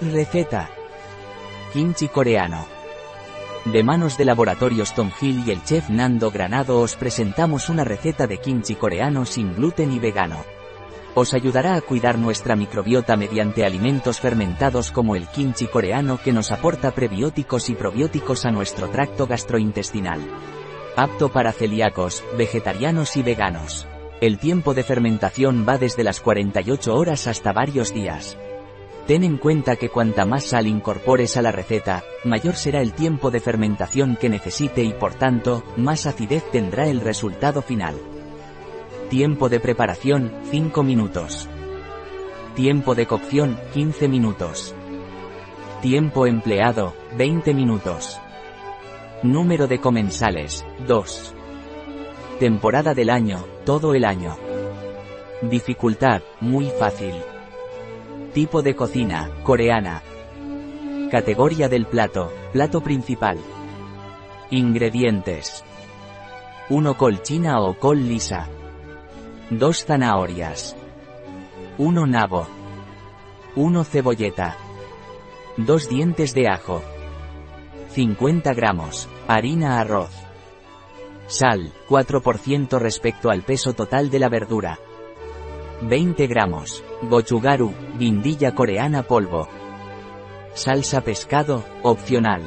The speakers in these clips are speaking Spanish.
Receta. Kimchi coreano. De manos de Laboratorios Tom Hill y el chef Nando Granado os presentamos una receta de kimchi coreano sin gluten y vegano. Os ayudará a cuidar nuestra microbiota mediante alimentos fermentados como el kimchi coreano que nos aporta prebióticos y probióticos a nuestro tracto gastrointestinal. Apto para celíacos, vegetarianos y veganos. El tiempo de fermentación va desde las 48 horas hasta varios días. Ten en cuenta que cuanta más sal incorpores a la receta, mayor será el tiempo de fermentación que necesite y por tanto, más acidez tendrá el resultado final. Tiempo de preparación, 5 minutos. Tiempo de cocción, 15 minutos. Tiempo empleado, 20 minutos. Número de comensales, 2. Temporada del año, todo el año. Dificultad, muy fácil. Tipo de cocina, coreana. Categoría del plato, plato principal. Ingredientes. 1 col china o col lisa. 2 zanahorias. 1 nabo. 1 cebolleta. 2 dientes de ajo. 50 gramos. Harina arroz. Sal, 4% respecto al peso total de la verdura. 20 gramos. Gochugaru, guindilla coreana polvo. Salsa pescado, opcional.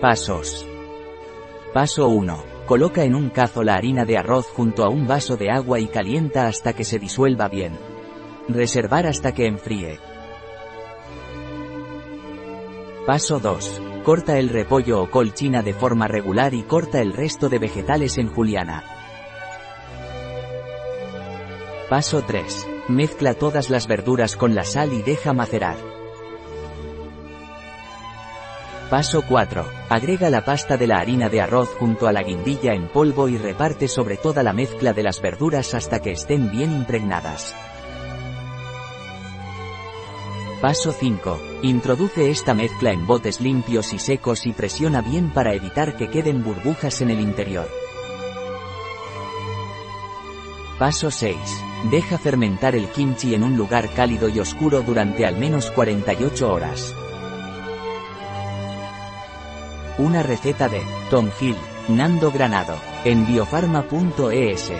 Pasos. Paso 1. Coloca en un cazo la harina de arroz junto a un vaso de agua y calienta hasta que se disuelva bien. Reservar hasta que enfríe. Paso 2. Corta el repollo o col china de forma regular y corta el resto de vegetales en juliana. Paso 3. Mezcla todas las verduras con la sal y deja macerar. Paso 4. Agrega la pasta de la harina de arroz junto a la guindilla en polvo y reparte sobre toda la mezcla de las verduras hasta que estén bien impregnadas. Paso 5. Introduce esta mezcla en botes limpios y secos y presiona bien para evitar que queden burbujas en el interior. Paso 6. Deja fermentar el kimchi en un lugar cálido y oscuro durante al menos 48 horas. Una receta de Tom Hill, Nando Granado, en biofarma.es.